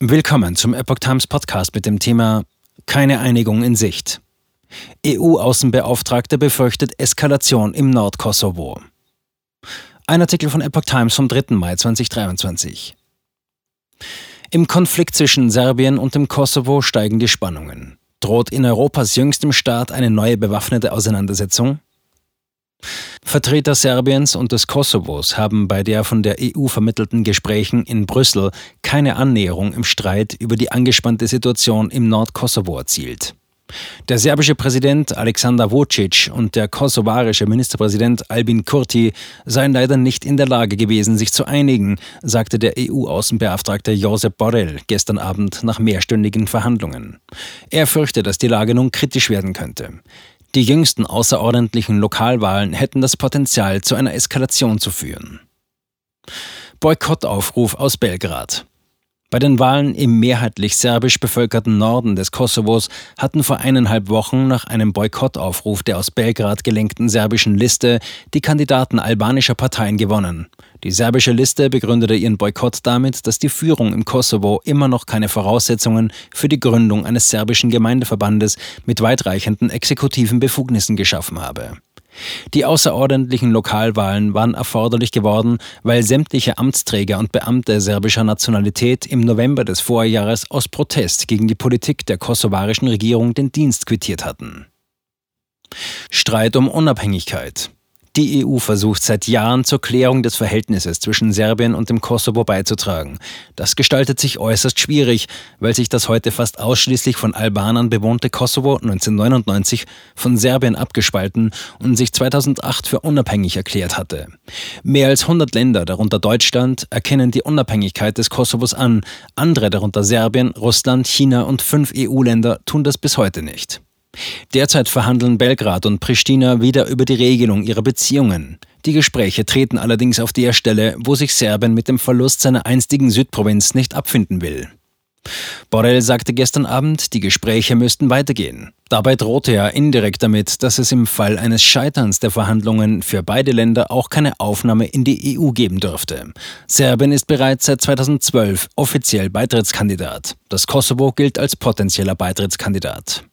Willkommen zum Epoch Times Podcast mit dem Thema Keine Einigung in Sicht. EU-Außenbeauftragter befürchtet Eskalation im Nordkosovo. Ein Artikel von Epoch Times vom 3. Mai 2023. Im Konflikt zwischen Serbien und dem Kosovo steigen die Spannungen. Droht in Europas jüngstem Staat eine neue bewaffnete Auseinandersetzung? Vertreter Serbiens und des Kosovos haben bei der von der EU vermittelten Gesprächen in Brüssel keine Annäherung im Streit über die angespannte Situation im Nordkosovo erzielt. Der serbische Präsident Alexander Vucic und der kosovarische Ministerpräsident Albin Kurti seien leider nicht in der Lage gewesen, sich zu einigen, sagte der EU-Außenbeauftragte Josep Borrell gestern Abend nach mehrstündigen Verhandlungen. Er fürchte, dass die Lage nun kritisch werden könnte. Die jüngsten außerordentlichen Lokalwahlen hätten das Potenzial, zu einer Eskalation zu führen. Boykottaufruf aus Belgrad. Bei den Wahlen im mehrheitlich serbisch bevölkerten Norden des Kosovos hatten vor eineinhalb Wochen nach einem Boykottaufruf der aus Belgrad gelenkten serbischen Liste die Kandidaten albanischer Parteien gewonnen. Die serbische Liste begründete ihren Boykott damit, dass die Führung im Kosovo immer noch keine Voraussetzungen für die Gründung eines serbischen Gemeindeverbandes mit weitreichenden exekutiven Befugnissen geschaffen habe. Die außerordentlichen Lokalwahlen waren erforderlich geworden, weil sämtliche Amtsträger und Beamte serbischer Nationalität im November des Vorjahres aus Protest gegen die Politik der kosovarischen Regierung den Dienst quittiert hatten. Streit um Unabhängigkeit. Die EU versucht seit Jahren zur Klärung des Verhältnisses zwischen Serbien und dem Kosovo beizutragen. Das gestaltet sich äußerst schwierig, weil sich das heute fast ausschließlich von Albanern bewohnte Kosovo 1999 von Serbien abgespalten und sich 2008 für unabhängig erklärt hatte. Mehr als 100 Länder, darunter Deutschland, erkennen die Unabhängigkeit des Kosovos an. Andere, darunter Serbien, Russland, China und fünf EU-Länder, tun das bis heute nicht. Derzeit verhandeln Belgrad und Pristina wieder über die Regelung ihrer Beziehungen. Die Gespräche treten allerdings auf der Stelle, wo sich Serbien mit dem Verlust seiner einstigen Südprovinz nicht abfinden will. Borrell sagte gestern Abend, die Gespräche müssten weitergehen. Dabei drohte er indirekt damit, dass es im Fall eines Scheiterns der Verhandlungen für beide Länder auch keine Aufnahme in die EU geben dürfte. Serbien ist bereits seit 2012 offiziell Beitrittskandidat. Das Kosovo gilt als potenzieller Beitrittskandidat.